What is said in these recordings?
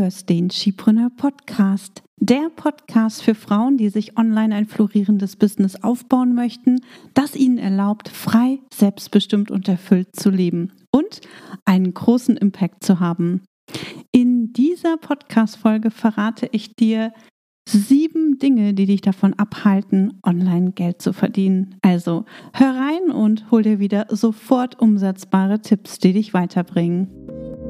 hörst den Skipreneur Podcast. Der Podcast für Frauen, die sich online ein florierendes Business aufbauen möchten, das ihnen erlaubt, frei, selbstbestimmt und erfüllt zu leben und einen großen Impact zu haben. In dieser Podcast-Folge verrate ich dir sieben Dinge, die dich davon abhalten, online Geld zu verdienen. Also hör rein und hol dir wieder sofort umsetzbare Tipps, die dich weiterbringen.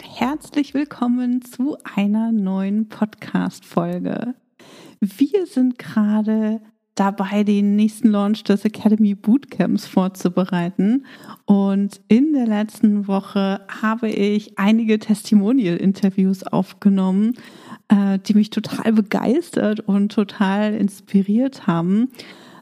herzlich willkommen zu einer neuen Podcast-Folge. Wir sind gerade dabei, den nächsten Launch des Academy Bootcamps vorzubereiten. Und in der letzten Woche habe ich einige Testimonial-Interviews aufgenommen, äh, die mich total begeistert und total inspiriert haben.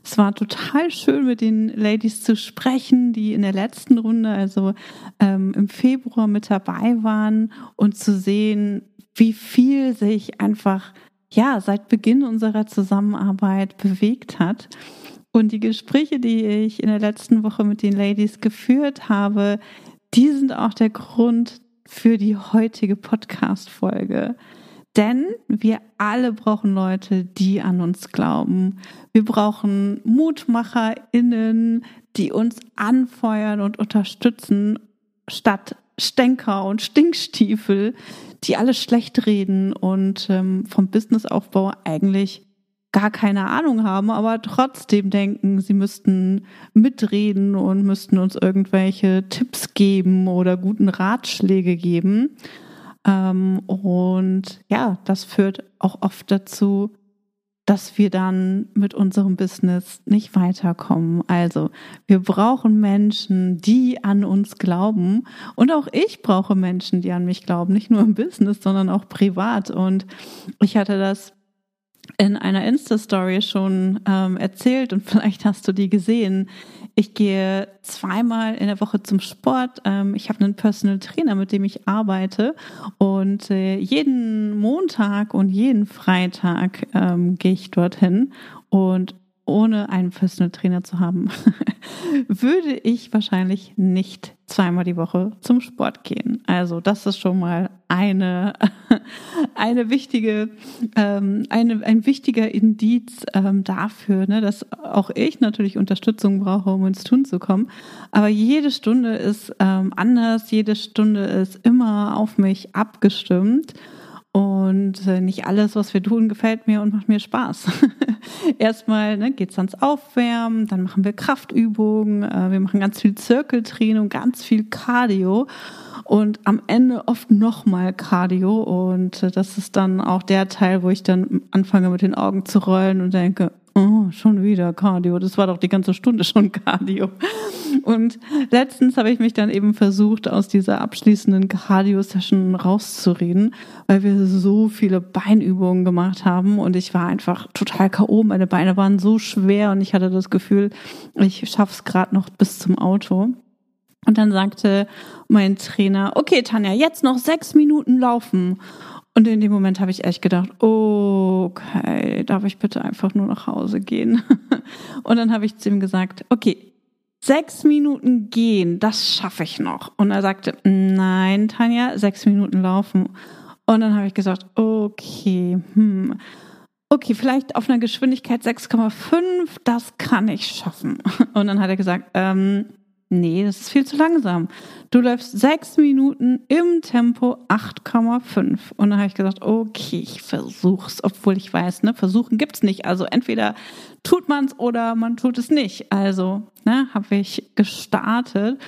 Es war total schön, mit den Ladies zu sprechen, die in der letzten Runde, also ähm, im Februar mit dabei waren und zu sehen, wie viel sich einfach ja seit Beginn unserer Zusammenarbeit bewegt hat. Und die Gespräche, die ich in der letzten Woche mit den Ladies geführt habe, die sind auch der Grund für die heutige Podcast-Folge. Denn wir alle brauchen Leute, die an uns glauben. Wir brauchen MutmacherInnen, die uns anfeuern und unterstützen, statt Stänker und Stinkstiefel, die alles schlecht reden und ähm, vom Businessaufbau eigentlich gar keine Ahnung haben, aber trotzdem denken, sie müssten mitreden und müssten uns irgendwelche Tipps geben oder guten Ratschläge geben. Ähm, und ja, das führt auch oft dazu, dass wir dann mit unserem Business nicht weiterkommen. Also wir brauchen Menschen, die an uns glauben. Und auch ich brauche Menschen, die an mich glauben, nicht nur im Business, sondern auch privat. Und ich hatte das in einer Insta-Story schon ähm, erzählt und vielleicht hast du die gesehen. Ich gehe zweimal in der Woche zum Sport. Ähm, ich habe einen Personal Trainer, mit dem ich arbeite. Und äh, jeden Montag und jeden Freitag ähm, gehe ich dorthin. Und ohne einen Personal Trainer zu haben, würde ich wahrscheinlich nicht zweimal die Woche zum Sport gehen. Also das ist schon mal eine, eine wichtige, ähm, eine, ein wichtiger Indiz ähm, dafür, ne, dass auch ich natürlich Unterstützung brauche, um ins Tun zu kommen. Aber jede Stunde ist ähm, anders, jede Stunde ist immer auf mich abgestimmt. Und äh, nicht alles, was wir tun, gefällt mir und macht mir Spaß. Erstmal ne, geht es ans Aufwärmen, dann machen wir Kraftübungen, äh, wir machen ganz viel Zirkeltraining, ganz viel Cardio und am Ende oft nochmal Cardio. Und äh, das ist dann auch der Teil, wo ich dann anfange mit den Augen zu rollen und denke, oh, schon wieder Cardio. Das war doch die ganze Stunde schon Cardio. Und letztens habe ich mich dann eben versucht, aus dieser abschließenden Cardio-Session rauszureden, weil wir so viele Beinübungen gemacht haben und ich war einfach total K.O. Meine Beine waren so schwer und ich hatte das Gefühl, ich schaff's gerade noch bis zum Auto. Und dann sagte mein Trainer, okay, Tanja, jetzt noch sechs Minuten laufen. Und in dem Moment habe ich echt gedacht, okay, darf ich bitte einfach nur nach Hause gehen? Und dann habe ich zu ihm gesagt, okay, sechs Minuten gehen, das schaffe ich noch. Und er sagte, nein, Tanja, sechs Minuten laufen. Und dann habe ich gesagt, okay, hm, okay, vielleicht auf einer Geschwindigkeit 6,5, das kann ich schaffen. Und dann hat er gesagt, ähm, nee, das ist viel zu langsam. Du läufst sechs Minuten im Tempo 8,5. Und dann habe ich gesagt, okay, ich versuch's, obwohl ich weiß, ne, versuchen gibt's nicht. Also entweder tut man's oder man tut es nicht. Also, ne, habe ich gestartet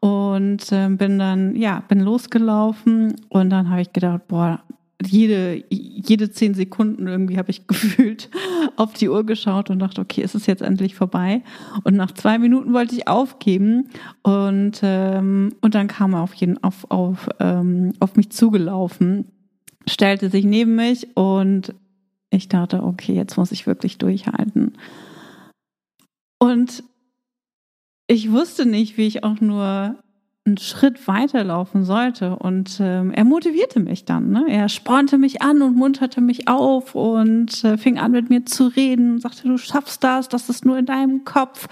und äh, bin dann, ja, bin losgelaufen und dann habe ich gedacht, boah, jede, jede zehn Sekunden irgendwie habe ich gefühlt auf die Uhr geschaut und dachte, okay, ist es jetzt endlich vorbei? Und nach zwei Minuten wollte ich aufgeben und, ähm, und dann kam er auf, jeden, auf, auf, ähm, auf mich zugelaufen, stellte sich neben mich und ich dachte, okay, jetzt muss ich wirklich durchhalten. Und ich wusste nicht, wie ich auch nur einen Schritt weiterlaufen sollte. Und ähm, er motivierte mich dann. Ne? Er spornte mich an und munterte mich auf und äh, fing an mit mir zu reden, sagte, du schaffst das, das ist nur in deinem Kopf,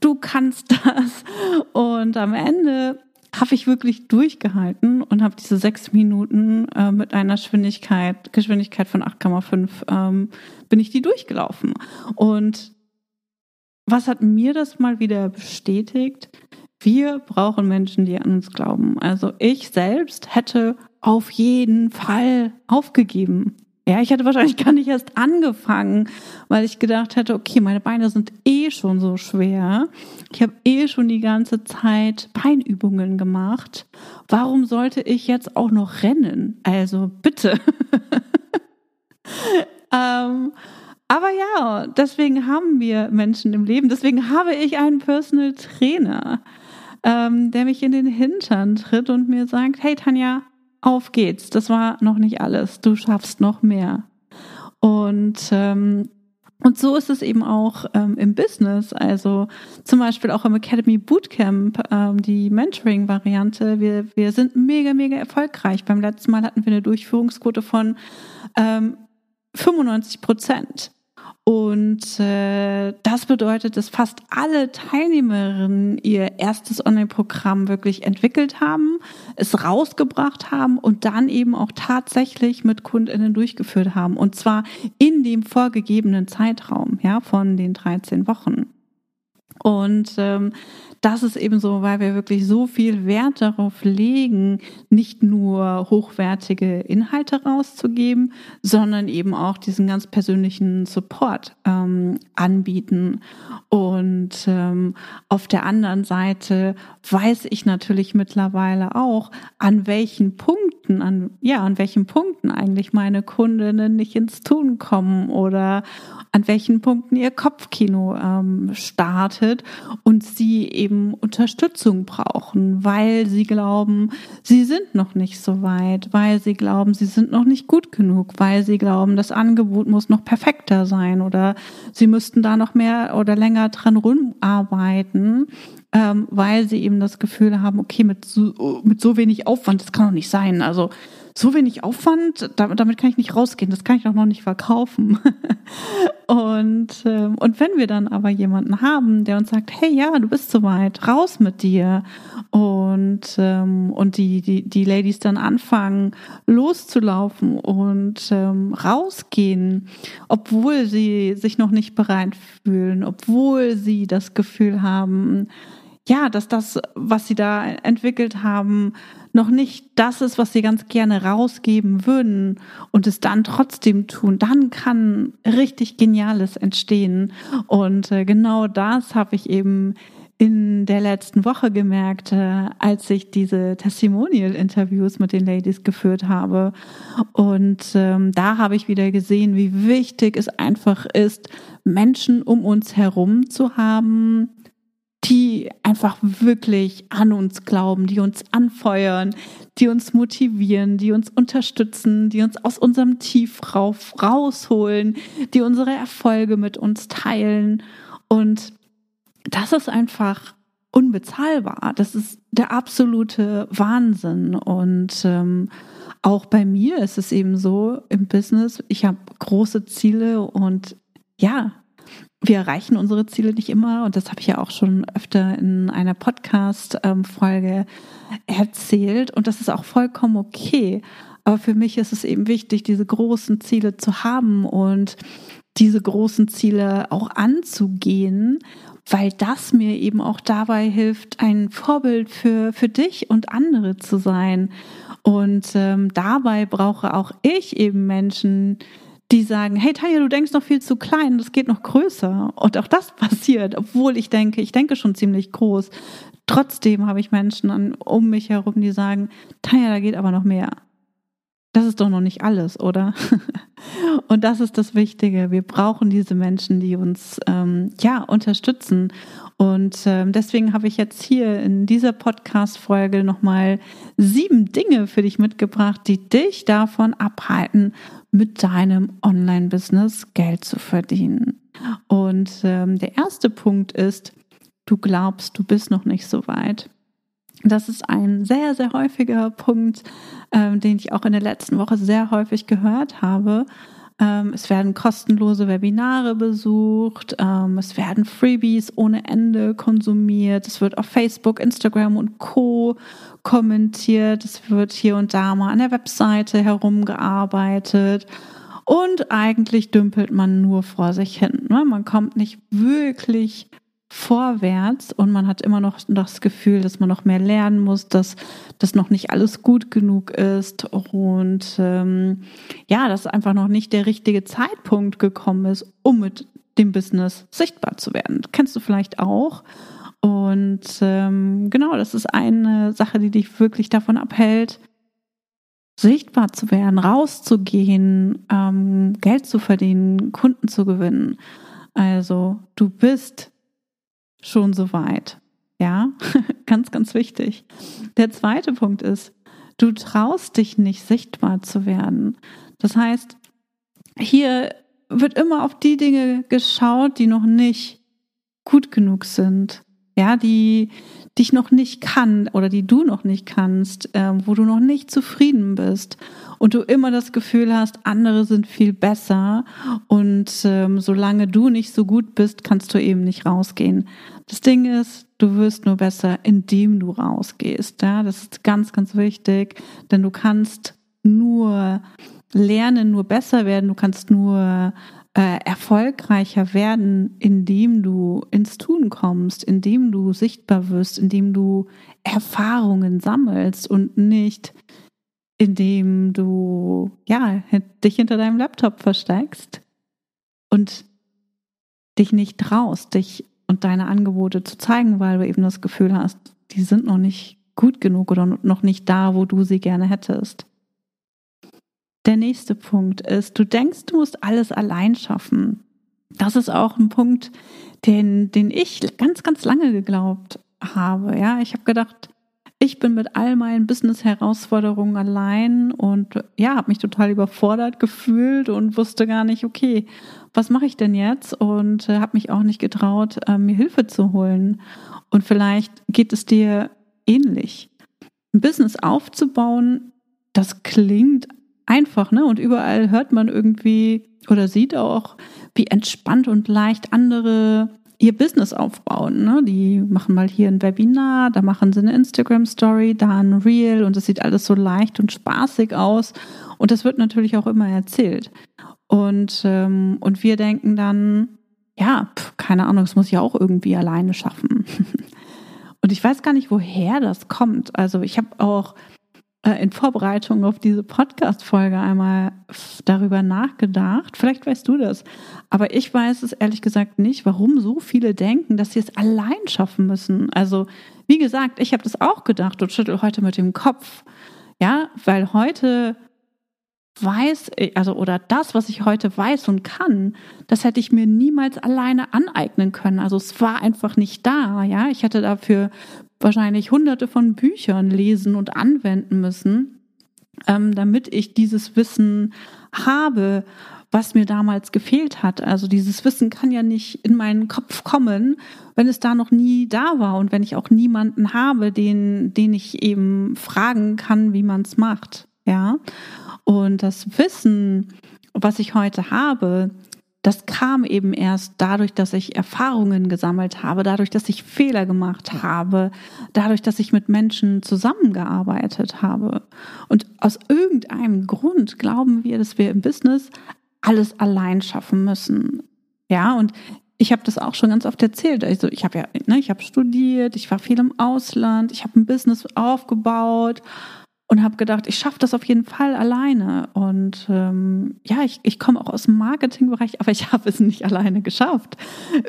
du kannst das. Und am Ende habe ich wirklich durchgehalten und habe diese sechs Minuten äh, mit einer Geschwindigkeit, Geschwindigkeit von 8,5 ähm, bin ich die durchgelaufen. Und was hat mir das mal wieder bestätigt? Wir brauchen Menschen, die an uns glauben. Also ich selbst hätte auf jeden Fall aufgegeben. Ja, ich hätte wahrscheinlich gar nicht erst angefangen, weil ich gedacht hätte, okay, meine Beine sind eh schon so schwer. Ich habe eh schon die ganze Zeit Beinübungen gemacht. Warum sollte ich jetzt auch noch rennen? Also bitte. ähm, aber ja, deswegen haben wir Menschen im Leben. Deswegen habe ich einen Personal Trainer ähm, der mich in den Hintern tritt und mir sagt, hey Tanja, auf geht's. Das war noch nicht alles. Du schaffst noch mehr. Und ähm, und so ist es eben auch ähm, im Business, also zum Beispiel auch im Academy Bootcamp, ähm, die Mentoring-Variante. Wir, wir sind mega, mega erfolgreich. Beim letzten Mal hatten wir eine Durchführungsquote von ähm, 95 Prozent. Und äh, das bedeutet, dass fast alle Teilnehmerinnen ihr erstes Online-Programm wirklich entwickelt haben, es rausgebracht haben und dann eben auch tatsächlich mit KundInnen durchgeführt haben. Und zwar in dem vorgegebenen Zeitraum, ja, von den 13 Wochen. Und ähm, das ist eben so, weil wir wirklich so viel Wert darauf legen, nicht nur hochwertige Inhalte rauszugeben, sondern eben auch diesen ganz persönlichen Support ähm, anbieten. Und ähm, auf der anderen Seite weiß ich natürlich mittlerweile auch, an welchen Punkten, an, ja, an welchen Punkten eigentlich meine Kundinnen nicht ins Tun kommen oder an welchen Punkten ihr Kopfkino ähm, startet und sie eben Unterstützung brauchen, weil sie glauben, sie sind noch nicht so weit, weil sie glauben, sie sind noch nicht gut genug, weil sie glauben, das Angebot muss noch perfekter sein oder sie müssten da noch mehr oder länger dran rumarbeiten ähm, weil sie eben das Gefühl haben, okay, mit so, mit so wenig Aufwand, das kann doch nicht sein. Also so wenig Aufwand, damit kann ich nicht rausgehen, das kann ich auch noch nicht verkaufen. und, ähm, und wenn wir dann aber jemanden haben, der uns sagt, hey ja, du bist soweit, raus mit dir. Und, ähm, und die, die, die Ladies dann anfangen, loszulaufen und ähm, rausgehen, obwohl sie sich noch nicht bereit fühlen, obwohl sie das Gefühl haben, ja, dass das, was sie da entwickelt haben, noch nicht das ist, was sie ganz gerne rausgeben würden und es dann trotzdem tun, dann kann richtig Geniales entstehen. Und äh, genau das habe ich eben in der letzten Woche gemerkt, äh, als ich diese Testimonial-Interviews mit den Ladies geführt habe. Und ähm, da habe ich wieder gesehen, wie wichtig es einfach ist, Menschen um uns herum zu haben, die einfach wirklich an uns glauben, die uns anfeuern, die uns motivieren, die uns unterstützen, die uns aus unserem Tief rausholen, die unsere Erfolge mit uns teilen. Und das ist einfach unbezahlbar. Das ist der absolute Wahnsinn. Und ähm, auch bei mir ist es eben so im Business, ich habe große Ziele und ja, wir erreichen unsere Ziele nicht immer und das habe ich ja auch schon öfter in einer Podcast-Folge erzählt und das ist auch vollkommen okay. Aber für mich ist es eben wichtig, diese großen Ziele zu haben und diese großen Ziele auch anzugehen, weil das mir eben auch dabei hilft, ein Vorbild für, für dich und andere zu sein. Und ähm, dabei brauche auch ich eben Menschen, die sagen, hey Tanja, du denkst noch viel zu klein, das geht noch größer. Und auch das passiert, obwohl ich denke, ich denke schon ziemlich groß. Trotzdem habe ich Menschen um mich herum, die sagen, Tanja, da geht aber noch mehr. Das ist doch noch nicht alles, oder? Und das ist das Wichtige. Wir brauchen diese Menschen, die uns ähm, ja unterstützen. Und ähm, deswegen habe ich jetzt hier in dieser Podcast-Folge nochmal sieben Dinge für dich mitgebracht, die dich davon abhalten, mit deinem Online-Business Geld zu verdienen. Und ähm, der erste Punkt ist, du glaubst, du bist noch nicht so weit. Das ist ein sehr, sehr häufiger Punkt, ähm, den ich auch in der letzten Woche sehr häufig gehört habe. Ähm, es werden kostenlose Webinare besucht, ähm, es werden Freebies ohne Ende konsumiert, es wird auf Facebook, Instagram und Co kommentiert, es wird hier und da mal an der Webseite herumgearbeitet und eigentlich dümpelt man nur vor sich hin. Ne? Man kommt nicht wirklich vorwärts und man hat immer noch das Gefühl, dass man noch mehr lernen muss, dass das noch nicht alles gut genug ist und ähm, ja, dass einfach noch nicht der richtige Zeitpunkt gekommen ist, um mit dem Business sichtbar zu werden. kennst du vielleicht auch. Und ähm, genau, das ist eine Sache, die dich wirklich davon abhält, sichtbar zu werden, rauszugehen, ähm, Geld zu verdienen, Kunden zu gewinnen. Also du bist schon so weit. Ja, ganz, ganz wichtig. Der zweite Punkt ist, du traust dich nicht sichtbar zu werden. Das heißt, hier wird immer auf die Dinge geschaut, die noch nicht gut genug sind. Ja, die dich noch nicht kann oder die du noch nicht kannst, äh, wo du noch nicht zufrieden bist und du immer das Gefühl hast, andere sind viel besser und ähm, solange du nicht so gut bist, kannst du eben nicht rausgehen. Das Ding ist, du wirst nur besser, indem du rausgehst. Ja, das ist ganz, ganz wichtig, denn du kannst nur lernen, nur besser werden. Du kannst nur äh, erfolgreicher werden, indem du ins Tun kommst, indem du sichtbar wirst, indem du Erfahrungen sammelst und nicht indem du ja dich hinter deinem Laptop versteckst und dich nicht traust, dich und deine Angebote zu zeigen, weil du eben das Gefühl hast, die sind noch nicht gut genug oder noch nicht da, wo du sie gerne hättest. Der nächste Punkt ist, du denkst, du musst alles allein schaffen. Das ist auch ein Punkt, den, den ich ganz, ganz lange geglaubt habe. Ja, ich habe gedacht, ich bin mit all meinen Business-Herausforderungen allein und ja, habe mich total überfordert gefühlt und wusste gar nicht, okay, was mache ich denn jetzt? Und äh, habe mich auch nicht getraut, äh, mir Hilfe zu holen. Und vielleicht geht es dir ähnlich. Ein Business aufzubauen, das klingt einfach, ne? Und überall hört man irgendwie oder sieht auch, wie entspannt und leicht andere ihr Business aufbauen. Ne? Die machen mal hier ein Webinar, da machen sie eine Instagram-Story, da ein Reel und das sieht alles so leicht und spaßig aus. Und das wird natürlich auch immer erzählt. Und, ähm, und wir denken dann, ja, pf, keine Ahnung, das muss ich auch irgendwie alleine schaffen. und ich weiß gar nicht, woher das kommt. Also ich habe auch in Vorbereitung auf diese Podcast-Folge einmal darüber nachgedacht. Vielleicht weißt du das. Aber ich weiß es ehrlich gesagt nicht, warum so viele denken, dass sie es allein schaffen müssen. Also, wie gesagt, ich habe das auch gedacht und schüttel heute mit dem Kopf. Ja, weil heute weiß, also oder das, was ich heute weiß und kann, das hätte ich mir niemals alleine aneignen können. Also es war einfach nicht da, ja. Ich hätte dafür wahrscheinlich hunderte von Büchern lesen und anwenden müssen, ähm, damit ich dieses Wissen habe, was mir damals gefehlt hat. Also dieses Wissen kann ja nicht in meinen Kopf kommen, wenn es da noch nie da war und wenn ich auch niemanden habe, den, den ich eben fragen kann, wie man es macht. Ja. Und das Wissen, was ich heute habe, das kam eben erst dadurch, dass ich Erfahrungen gesammelt habe, dadurch, dass ich Fehler gemacht habe, dadurch, dass ich mit Menschen zusammengearbeitet habe. Und aus irgendeinem Grund glauben wir, dass wir im Business alles allein schaffen müssen. Ja, und ich habe das auch schon ganz oft erzählt. Also ich habe ja, ne, ich habe studiert, ich war viel im Ausland, ich habe ein Business aufgebaut und habe gedacht, ich schaffe das auf jeden Fall alleine. Und ähm, ja, ich, ich komme auch aus dem Marketingbereich, aber ich habe es nicht alleine geschafft.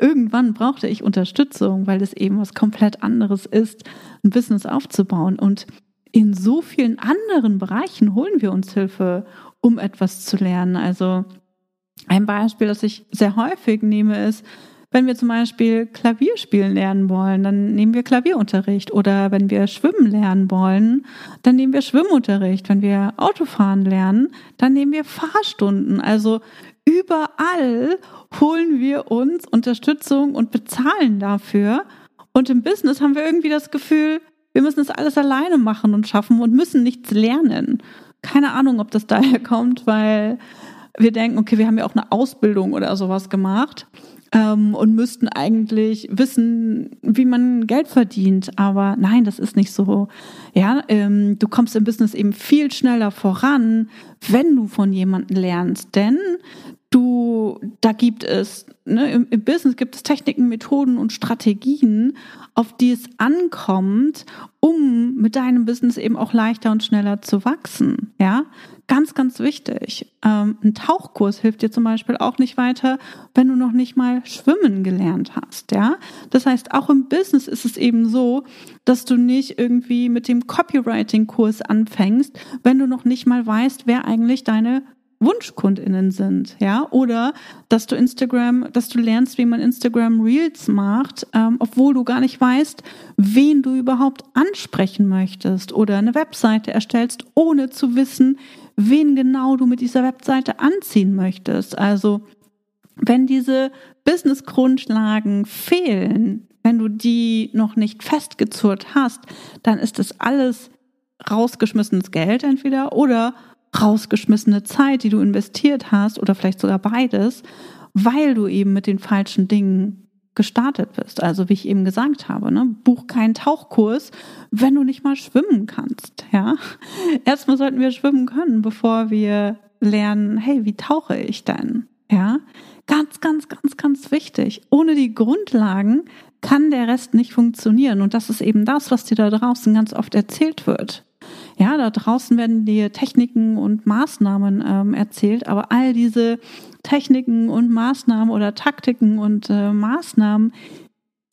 Irgendwann brauchte ich Unterstützung, weil es eben was komplett anderes ist, ein Business aufzubauen. Und in so vielen anderen Bereichen holen wir uns Hilfe, um etwas zu lernen. Also ein Beispiel, das ich sehr häufig nehme, ist, wenn wir zum Beispiel Klavier spielen lernen wollen, dann nehmen wir Klavierunterricht. Oder wenn wir schwimmen lernen wollen, dann nehmen wir Schwimmunterricht. Wenn wir Autofahren lernen, dann nehmen wir Fahrstunden. Also überall holen wir uns Unterstützung und bezahlen dafür. Und im Business haben wir irgendwie das Gefühl, wir müssen das alles alleine machen und schaffen und müssen nichts lernen. Keine Ahnung, ob das daher kommt, weil wir denken, okay, wir haben ja auch eine Ausbildung oder sowas gemacht ähm, und müssten eigentlich wissen, wie man Geld verdient. Aber nein, das ist nicht so. Ja, ähm, du kommst im Business eben viel schneller voran, wenn du von jemandem lernst, denn du, da gibt es, ne, im, im Business gibt es Techniken, Methoden und Strategien, auf die es ankommt, um mit deinem Business eben auch leichter und schneller zu wachsen. Ja, Ganz, ganz wichtig. Ähm, ein Tauchkurs hilft dir zum Beispiel auch nicht weiter, wenn du noch nicht mal schwimmen gelernt hast. Ja, das heißt, auch im Business ist es eben so, dass du nicht irgendwie mit dem Copywriting-Kurs anfängst, wenn du noch nicht mal weißt, wer eigentlich deine WunschkundInnen sind, ja, oder dass du Instagram, dass du lernst, wie man Instagram Reels macht, ähm, obwohl du gar nicht weißt, wen du überhaupt ansprechen möchtest, oder eine Webseite erstellst, ohne zu wissen, wen genau du mit dieser Webseite anziehen möchtest. Also, wenn diese Business-Grundlagen fehlen, wenn du die noch nicht festgezurrt hast, dann ist das alles rausgeschmissenes Geld entweder oder rausgeschmissene Zeit, die du investiert hast oder vielleicht sogar beides, weil du eben mit den falschen Dingen gestartet bist. Also wie ich eben gesagt habe, ne, buch keinen Tauchkurs, wenn du nicht mal schwimmen kannst. Ja, erstmal sollten wir schwimmen können, bevor wir lernen, hey, wie tauche ich denn? Ja, ganz, ganz, ganz, ganz wichtig. Ohne die Grundlagen kann der Rest nicht funktionieren. Und das ist eben das, was dir da draußen ganz oft erzählt wird. Ja, da draußen werden dir Techniken und Maßnahmen ähm, erzählt, aber all diese Techniken und Maßnahmen oder Taktiken und äh, Maßnahmen,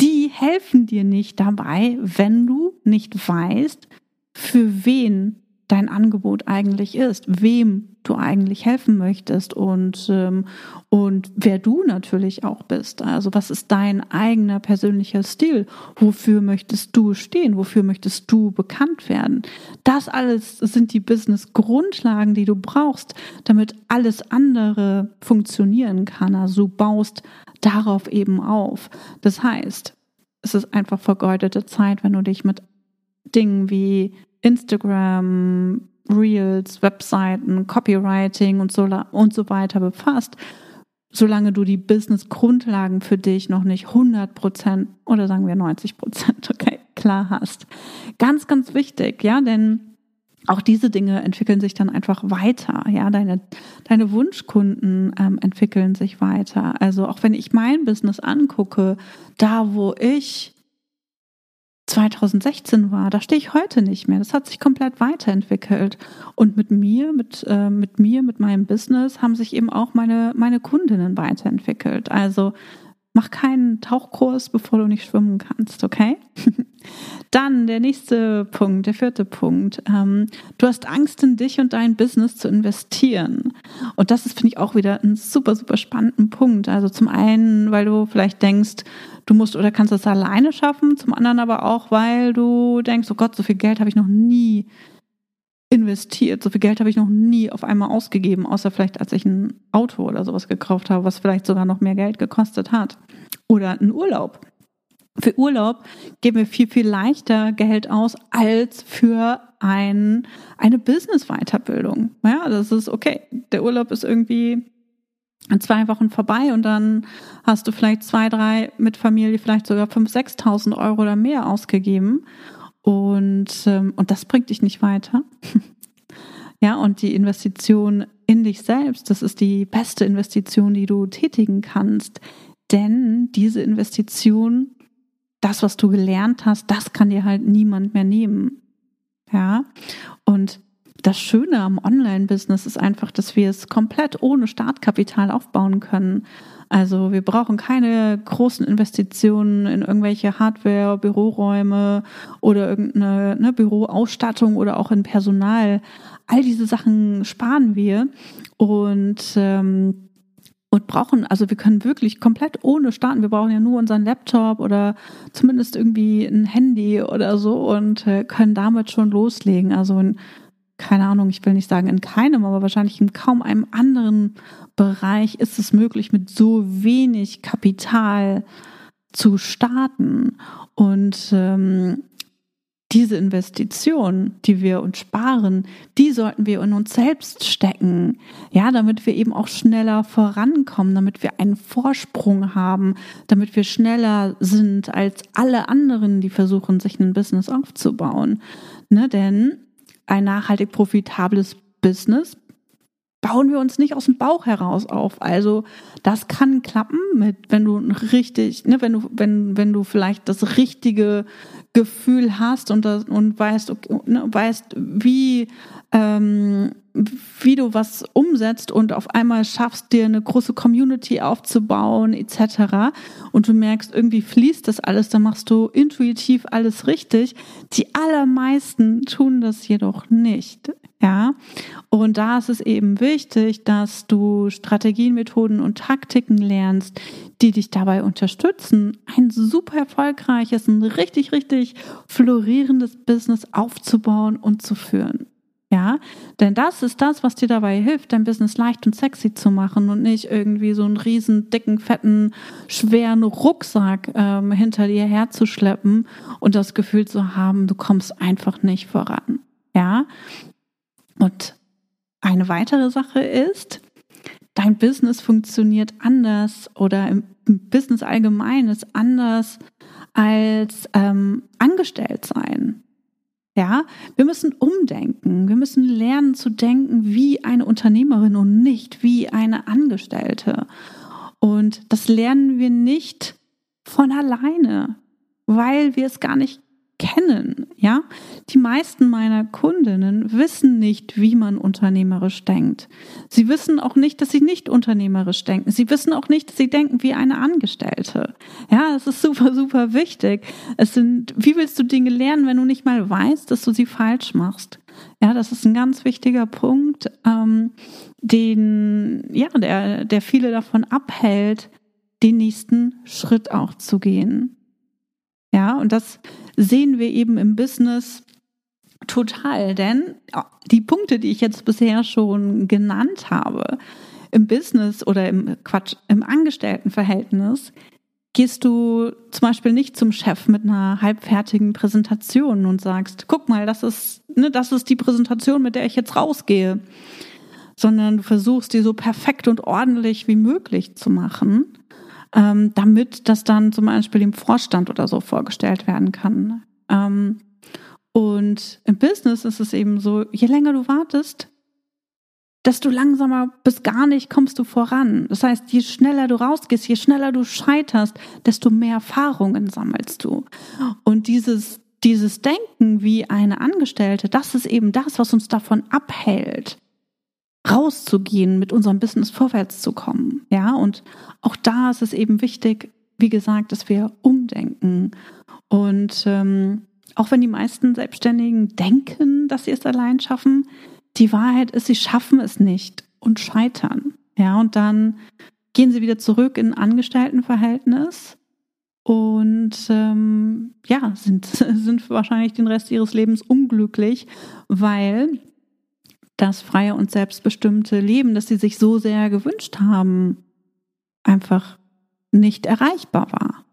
die helfen dir nicht dabei, wenn du nicht weißt, für wen dein Angebot eigentlich ist, wem du eigentlich helfen möchtest und, ähm, und wer du natürlich auch bist. Also was ist dein eigener persönlicher Stil? Wofür möchtest du stehen? Wofür möchtest du bekannt werden? Das alles sind die Business-Grundlagen, die du brauchst, damit alles andere funktionieren kann. Also du baust darauf eben auf. Das heißt, es ist einfach vergeudete Zeit, wenn du dich mit Dingen wie Instagram, Reels, Webseiten, Copywriting und so, und so weiter befasst, solange du die Business-Grundlagen für dich noch nicht 100 Prozent oder sagen wir 90 Prozent, okay, klar hast. Ganz, ganz wichtig, ja, denn auch diese Dinge entwickeln sich dann einfach weiter. Ja, deine, deine Wunschkunden ähm, entwickeln sich weiter. Also auch wenn ich mein Business angucke, da wo ich 2016 war, da stehe ich heute nicht mehr. Das hat sich komplett weiterentwickelt. Und mit mir, mit, äh, mit mir, mit meinem Business haben sich eben auch meine, meine Kundinnen weiterentwickelt. Also mach keinen Tauchkurs, bevor du nicht schwimmen kannst, okay? Dann der nächste Punkt, der vierte Punkt. Ähm, du hast Angst in dich und dein Business zu investieren. Und das ist, finde ich, auch wieder ein super, super spannenden Punkt. Also zum einen, weil du vielleicht denkst, du musst oder kannst es alleine schaffen, zum anderen aber auch, weil du denkst, oh Gott, so viel Geld habe ich noch nie investiert, so viel Geld habe ich noch nie auf einmal ausgegeben, außer vielleicht als ich ein Auto oder sowas gekauft habe, was vielleicht sogar noch mehr Geld gekostet hat. Oder ein Urlaub. Für Urlaub geben wir viel, viel leichter Geld aus als für ein, eine Business-Weiterbildung. Ja, das ist okay. Der Urlaub ist irgendwie in zwei Wochen vorbei und dann hast du vielleicht zwei, drei mit Familie, vielleicht sogar fünf, sechstausend Euro oder mehr ausgegeben. Und, ähm, und das bringt dich nicht weiter. ja, und die Investition in dich selbst, das ist die beste Investition, die du tätigen kannst. Denn diese Investition, das, was du gelernt hast, das kann dir halt niemand mehr nehmen. Ja. Und das Schöne am Online-Business ist einfach, dass wir es komplett ohne Startkapital aufbauen können. Also wir brauchen keine großen Investitionen in irgendwelche Hardware, Büroräume oder irgendeine ne, Büroausstattung oder auch in Personal. All diese Sachen sparen wir und ähm, und brauchen, also wir können wirklich komplett ohne starten. Wir brauchen ja nur unseren Laptop oder zumindest irgendwie ein Handy oder so und äh, können damit schon loslegen. Also in, keine Ahnung, ich will nicht sagen in keinem, aber wahrscheinlich in kaum einem anderen Bereich ist es möglich, mit so wenig Kapital zu starten. Und ähm, diese Investition, die wir uns sparen, die sollten wir in uns selbst stecken. Ja, damit wir eben auch schneller vorankommen, damit wir einen Vorsprung haben, damit wir schneller sind als alle anderen, die versuchen, sich ein Business aufzubauen. Ne, denn ein nachhaltig profitables Business bauen wir uns nicht aus dem Bauch heraus auf. Also das kann klappen mit, wenn du richtig, ne, wenn du, wenn, wenn du vielleicht das richtige Gefühl hast und das, und weißt, okay, ne, weißt, wie ähm, wie du was umsetzt und auf einmal schaffst, dir eine große Community aufzubauen etc. Und du merkst, irgendwie fließt das alles, dann machst du intuitiv alles richtig. Die allermeisten tun das jedoch nicht. Ja, und da ist es eben wichtig, dass du Strategien, Methoden und Taktiken lernst, die dich dabei unterstützen, ein super erfolgreiches, ein richtig, richtig florierendes Business aufzubauen und zu führen. Ja, denn das ist das, was dir dabei hilft, dein Business leicht und sexy zu machen und nicht irgendwie so einen riesen, dicken, fetten, schweren Rucksack ähm, hinter dir herzuschleppen und das Gefühl zu haben, du kommst einfach nicht voran. Ja, und eine weitere Sache ist, dein Business funktioniert anders oder im Business allgemein ist anders als ähm, angestellt sein. Ja, wir müssen umdenken. Wir müssen lernen zu denken wie eine Unternehmerin und nicht wie eine Angestellte. Und das lernen wir nicht von alleine, weil wir es gar nicht kennen. Ja, die meisten meiner Kundinnen wissen nicht, wie man unternehmerisch denkt. Sie wissen auch nicht, dass sie nicht unternehmerisch denken. Sie wissen auch nicht, dass sie denken wie eine Angestellte. Ja, das ist super, super wichtig. Es sind, wie willst du Dinge lernen, wenn du nicht mal weißt, dass du sie falsch machst? Ja, das ist ein ganz wichtiger Punkt, ähm, den, ja, der, der viele davon abhält, den nächsten Schritt auch zu gehen. Ja, und das sehen wir eben im Business total, denn die Punkte, die ich jetzt bisher schon genannt habe, im Business oder im Quatsch, im Angestelltenverhältnis, gehst du zum Beispiel nicht zum Chef mit einer halbfertigen Präsentation und sagst, guck mal, das ist, ne, das ist die Präsentation, mit der ich jetzt rausgehe, sondern du versuchst, die so perfekt und ordentlich wie möglich zu machen ähm, damit das dann zum Beispiel dem Vorstand oder so vorgestellt werden kann. Ähm, und im Business ist es eben so, je länger du wartest, desto langsamer bis gar nicht kommst du voran. Das heißt, je schneller du rausgehst, je schneller du scheiterst, desto mehr Erfahrungen sammelst du. Und dieses, dieses Denken wie eine Angestellte, das ist eben das, was uns davon abhält, rauszugehen, mit unserem Business vorwärts zu kommen. Ja, und auch da ist es eben wichtig, wie gesagt, dass wir umdenken. Und ähm, auch wenn die meisten Selbstständigen denken, dass sie es allein schaffen, die Wahrheit ist, sie schaffen es nicht und scheitern. Ja, und dann gehen sie wieder zurück in ein Angestelltenverhältnis und ähm, ja, sind, sind wahrscheinlich den Rest ihres Lebens unglücklich, weil das freie und selbstbestimmte Leben, das sie sich so sehr gewünscht haben, einfach nicht erreichbar war.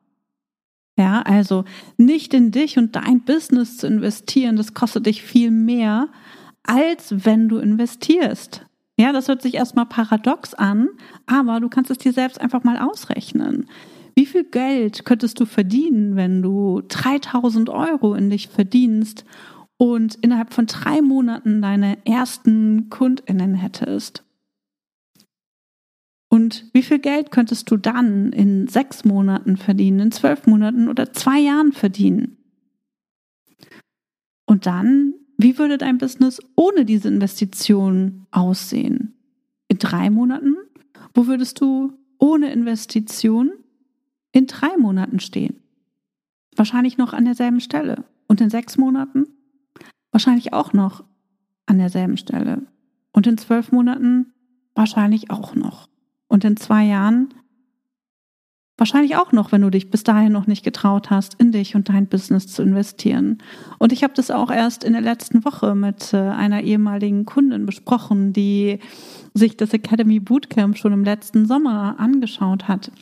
Ja, also nicht in dich und dein Business zu investieren, das kostet dich viel mehr, als wenn du investierst. Ja, das hört sich erstmal paradox an, aber du kannst es dir selbst einfach mal ausrechnen. Wie viel Geld könntest du verdienen, wenn du 3000 Euro in dich verdienst und innerhalb von drei Monaten deine ersten KundInnen hättest. Und wie viel Geld könntest du dann in sechs Monaten verdienen, in zwölf Monaten oder zwei Jahren verdienen? Und dann, wie würde dein Business ohne diese Investition aussehen? In drei Monaten? Wo würdest du ohne Investition in drei Monaten stehen? Wahrscheinlich noch an derselben Stelle. Und in sechs Monaten? Wahrscheinlich auch noch an derselben Stelle. Und in zwölf Monaten? Wahrscheinlich auch noch. Und in zwei Jahren? Wahrscheinlich auch noch, wenn du dich bis dahin noch nicht getraut hast, in dich und dein Business zu investieren. Und ich habe das auch erst in der letzten Woche mit äh, einer ehemaligen Kundin besprochen, die sich das Academy Bootcamp schon im letzten Sommer angeschaut hat.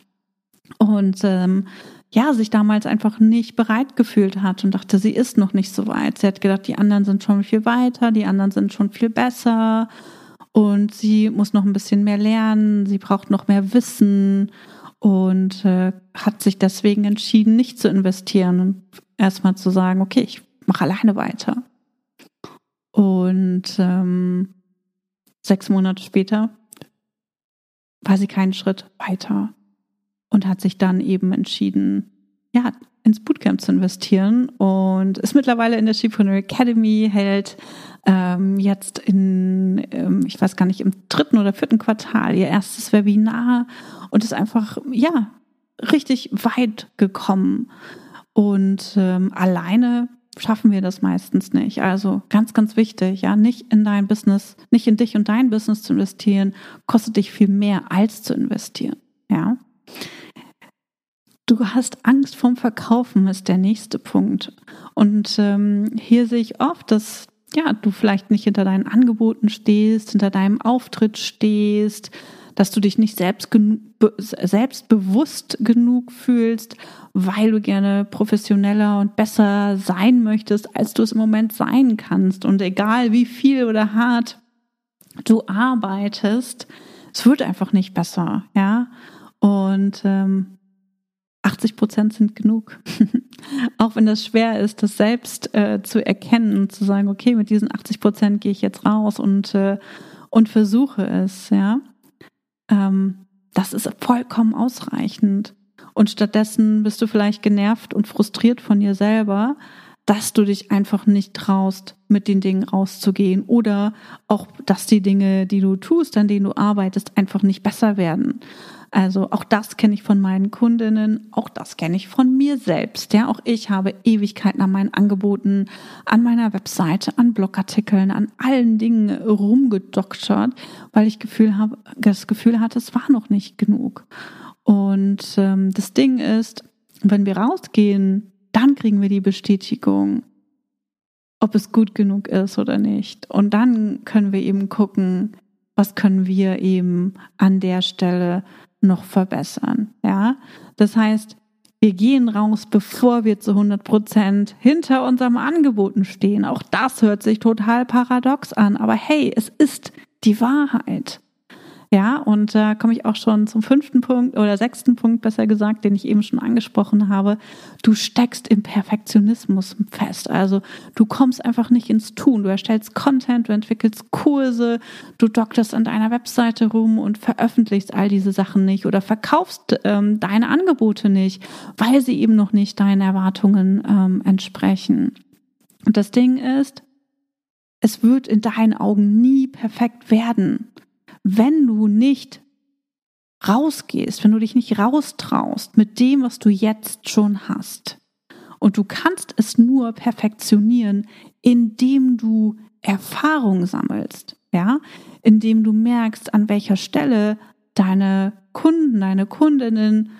Und ähm, ja, sich damals einfach nicht bereit gefühlt hat und dachte, sie ist noch nicht so weit. Sie hat gedacht, die anderen sind schon viel weiter, die anderen sind schon viel besser und sie muss noch ein bisschen mehr lernen, sie braucht noch mehr Wissen und äh, hat sich deswegen entschieden, nicht zu investieren und erstmal zu sagen, okay, ich mache alleine weiter. Und ähm, sechs Monate später war sie keinen Schritt weiter und hat sich dann eben entschieden, ja, ins Bootcamp zu investieren und ist mittlerweile in der Shipreneur Academy, hält ähm, jetzt in, ähm, ich weiß gar nicht, im dritten oder vierten Quartal ihr erstes Webinar und ist einfach, ja, richtig weit gekommen. Und ähm, alleine schaffen wir das meistens nicht. Also ganz, ganz wichtig, ja, nicht in dein Business, nicht in dich und dein Business zu investieren, kostet dich viel mehr als zu investieren, ja. Du hast Angst vom Verkaufen, ist der nächste Punkt. Und ähm, hier sehe ich oft, dass ja, du vielleicht nicht hinter deinen Angeboten stehst, hinter deinem Auftritt stehst, dass du dich nicht selbst selbstbewusst genug fühlst, weil du gerne professioneller und besser sein möchtest, als du es im Moment sein kannst. Und egal wie viel oder hart du arbeitest, es wird einfach nicht besser, ja. Und ähm, 80 Prozent sind genug. Auch wenn das schwer ist, das selbst äh, zu erkennen und zu sagen, okay, mit diesen 80 Prozent gehe ich jetzt raus und, äh, und versuche es, ja. Ähm, das ist vollkommen ausreichend. Und stattdessen bist du vielleicht genervt und frustriert von dir selber, dass du dich einfach nicht traust, mit den Dingen rauszugehen oder auch, dass die Dinge, die du tust, an denen du arbeitest, einfach nicht besser werden. Also auch das kenne ich von meinen Kundinnen, auch das kenne ich von mir selbst. Ja, auch ich habe Ewigkeiten an meinen Angeboten, an meiner Webseite, an Blogartikeln, an allen Dingen rumgedoktert, weil ich Gefühl habe, das Gefühl hatte, es war noch nicht genug. Und ähm, das Ding ist, wenn wir rausgehen, dann kriegen wir die Bestätigung, ob es gut genug ist oder nicht. Und dann können wir eben gucken, was können wir eben an der Stelle noch verbessern. Ja, das heißt, wir gehen raus, bevor wir zu 100 Prozent hinter unserem Angeboten stehen. Auch das hört sich total paradox an, aber hey, es ist die Wahrheit. Ja, und da komme ich auch schon zum fünften Punkt oder sechsten Punkt, besser gesagt, den ich eben schon angesprochen habe. Du steckst im Perfektionismus fest. Also du kommst einfach nicht ins Tun. Du erstellst Content, du entwickelst Kurse, du dokterst an deiner Webseite rum und veröffentlichst all diese Sachen nicht oder verkaufst ähm, deine Angebote nicht, weil sie eben noch nicht deinen Erwartungen ähm, entsprechen. Und das Ding ist, es wird in deinen Augen nie perfekt werden wenn du nicht rausgehst, wenn du dich nicht raustraust mit dem, was du jetzt schon hast. Und du kannst es nur perfektionieren, indem du Erfahrung sammelst, ja, indem du merkst, an welcher Stelle deine Kunden, deine Kundinnen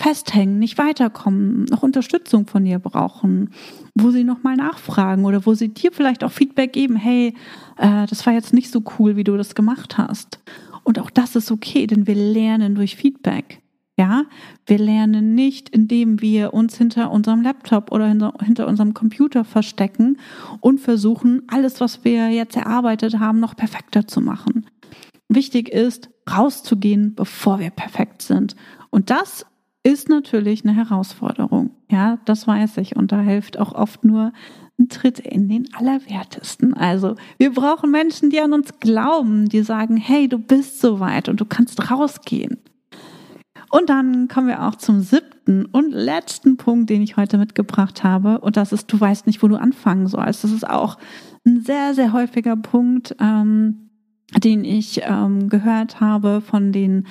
festhängen, nicht weiterkommen, noch Unterstützung von dir brauchen, wo sie nochmal nachfragen oder wo sie dir vielleicht auch Feedback geben, hey, äh, das war jetzt nicht so cool, wie du das gemacht hast. Und auch das ist okay, denn wir lernen durch Feedback. Ja, wir lernen nicht, indem wir uns hinter unserem Laptop oder hinter, hinter unserem Computer verstecken und versuchen, alles, was wir jetzt erarbeitet haben, noch perfekter zu machen. Wichtig ist, rauszugehen, bevor wir perfekt sind. Und das ist natürlich eine Herausforderung. Ja, das weiß ich. Und da hilft auch oft nur ein Tritt in den Allerwertesten. Also wir brauchen Menschen, die an uns glauben, die sagen, hey, du bist soweit und du kannst rausgehen. Und dann kommen wir auch zum siebten und letzten Punkt, den ich heute mitgebracht habe. Und das ist, du weißt nicht, wo du anfangen sollst. Das ist auch ein sehr, sehr häufiger Punkt. Ähm, den ich ähm, gehört habe von den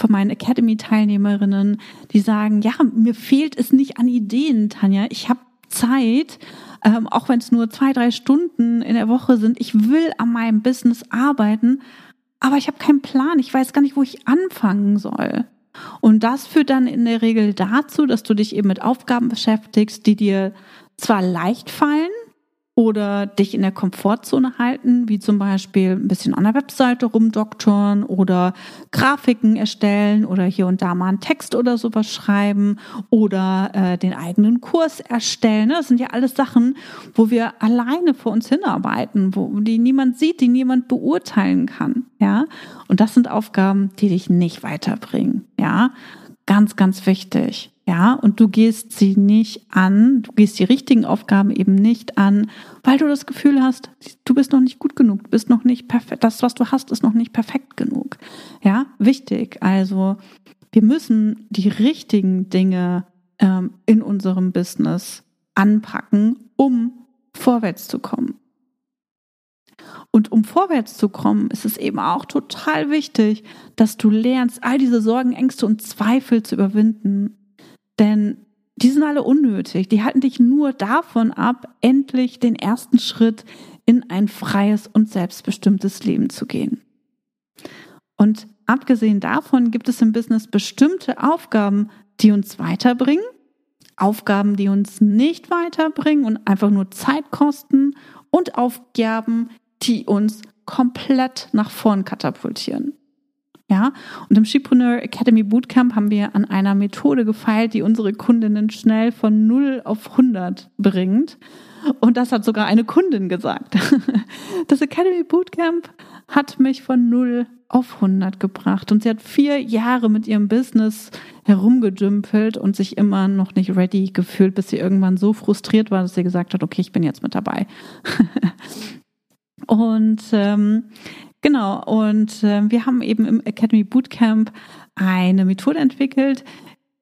von meinen Academy Teilnehmerinnen, die sagen, ja, mir fehlt es nicht an Ideen, Tanja. Ich habe Zeit, ähm, auch wenn es nur zwei, drei Stunden in der Woche sind. Ich will an meinem Business arbeiten, aber ich habe keinen Plan. Ich weiß gar nicht, wo ich anfangen soll. Und das führt dann in der Regel dazu, dass du dich eben mit Aufgaben beschäftigst, die dir zwar leicht fallen, oder dich in der Komfortzone halten, wie zum Beispiel ein bisschen an der Webseite rumdoktoren oder Grafiken erstellen oder hier und da mal einen Text oder sowas schreiben oder äh, den eigenen Kurs erstellen. Das sind ja alles Sachen, wo wir alleine vor uns hinarbeiten, wo die niemand sieht, die niemand beurteilen kann. Ja, und das sind Aufgaben, die dich nicht weiterbringen. Ja, ganz, ganz wichtig. Ja, und du gehst sie nicht an, du gehst die richtigen Aufgaben eben nicht an, weil du das Gefühl hast, du bist noch nicht gut genug, du bist noch nicht perfekt, das, was du hast, ist noch nicht perfekt genug. Ja, wichtig. Also, wir müssen die richtigen Dinge ähm, in unserem Business anpacken, um vorwärts zu kommen. Und um vorwärts zu kommen, ist es eben auch total wichtig, dass du lernst, all diese Sorgen, Ängste und Zweifel zu überwinden denn die sind alle unnötig. Die halten dich nur davon ab, endlich den ersten Schritt in ein freies und selbstbestimmtes Leben zu gehen. Und abgesehen davon gibt es im Business bestimmte Aufgaben, die uns weiterbringen, Aufgaben, die uns nicht weiterbringen und einfach nur Zeit kosten und Aufgaben, die uns komplett nach vorn katapultieren. Ja, und im Shipreneur Academy Bootcamp haben wir an einer Methode gefeilt, die unsere Kundinnen schnell von 0 auf 100 bringt. Und das hat sogar eine Kundin gesagt. Das Academy Bootcamp hat mich von 0 auf 100 gebracht. Und sie hat vier Jahre mit ihrem Business herumgedümpelt und sich immer noch nicht ready gefühlt, bis sie irgendwann so frustriert war, dass sie gesagt hat, okay, ich bin jetzt mit dabei. und ähm, Genau, und äh, wir haben eben im Academy Bootcamp eine Methode entwickelt,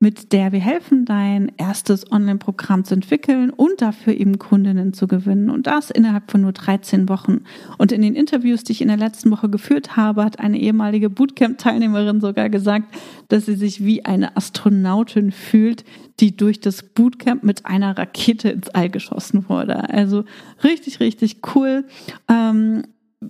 mit der wir helfen, dein erstes Online-Programm zu entwickeln und dafür eben Kundinnen zu gewinnen. Und das innerhalb von nur 13 Wochen. Und in den Interviews, die ich in der letzten Woche geführt habe, hat eine ehemalige Bootcamp-Teilnehmerin sogar gesagt, dass sie sich wie eine Astronautin fühlt, die durch das Bootcamp mit einer Rakete ins All geschossen wurde. Also richtig, richtig cool. Ähm,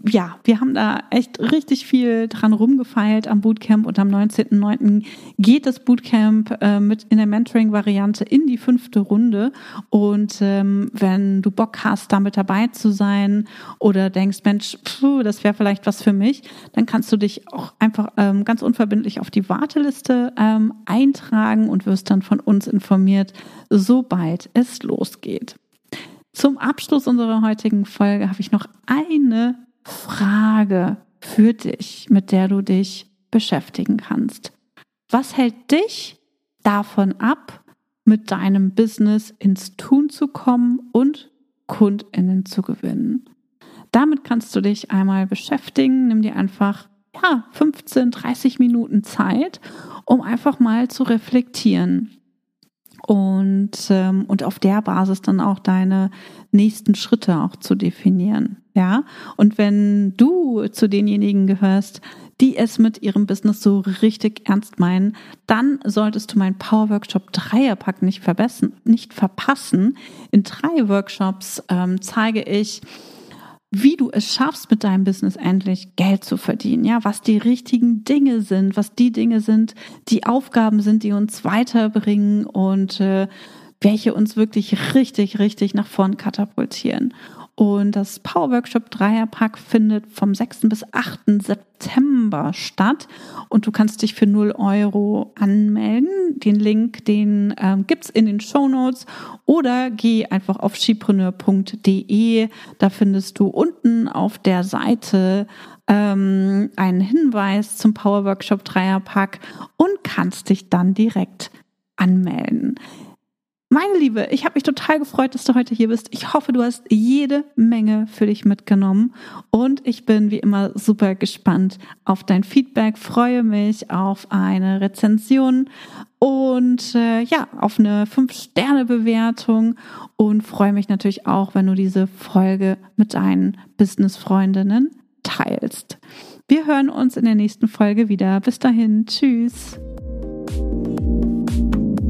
ja, wir haben da echt richtig viel dran rumgefeilt am Bootcamp und am 19.09. geht das Bootcamp äh, mit in der Mentoring-Variante in die fünfte Runde. Und ähm, wenn du Bock hast, da mit dabei zu sein oder denkst, Mensch, pfuh, das wäre vielleicht was für mich, dann kannst du dich auch einfach ähm, ganz unverbindlich auf die Warteliste ähm, eintragen und wirst dann von uns informiert, sobald es losgeht. Zum Abschluss unserer heutigen Folge habe ich noch eine Frage für dich, mit der du dich beschäftigen kannst. Was hält dich davon ab, mit deinem Business ins Tun zu kommen und Kundinnen zu gewinnen? Damit kannst du dich einmal beschäftigen. Nimm dir einfach ja, 15, 30 Minuten Zeit, um einfach mal zu reflektieren und, ähm, und auf der Basis dann auch deine nächsten Schritte auch zu definieren. Ja, und wenn du zu denjenigen gehörst, die es mit ihrem Business so richtig ernst meinen, dann solltest du meinen Power Workshop Dreierpack nicht, nicht verpassen. In drei Workshops ähm, zeige ich, wie du es schaffst, mit deinem Business endlich Geld zu verdienen. Ja, was die richtigen Dinge sind, was die Dinge sind, die Aufgaben sind, die uns weiterbringen und äh, welche uns wirklich richtig, richtig nach vorn katapultieren. Und das Power Workshop Dreierpack findet vom 6. bis 8. September statt. Und du kannst dich für 0 Euro anmelden. Den Link, den ähm, gibt's in den Show Notes. Oder geh einfach auf skipreneur.de. Da findest du unten auf der Seite ähm, einen Hinweis zum Power Workshop Dreierpack und kannst dich dann direkt anmelden. Meine Liebe, ich habe mich total gefreut, dass du heute hier bist. Ich hoffe, du hast jede Menge für dich mitgenommen und ich bin wie immer super gespannt auf dein Feedback. Freue mich auf eine Rezension und äh, ja, auf eine 5-Sterne-Bewertung und freue mich natürlich auch, wenn du diese Folge mit deinen Business-Freundinnen teilst. Wir hören uns in der nächsten Folge wieder. Bis dahin, tschüss.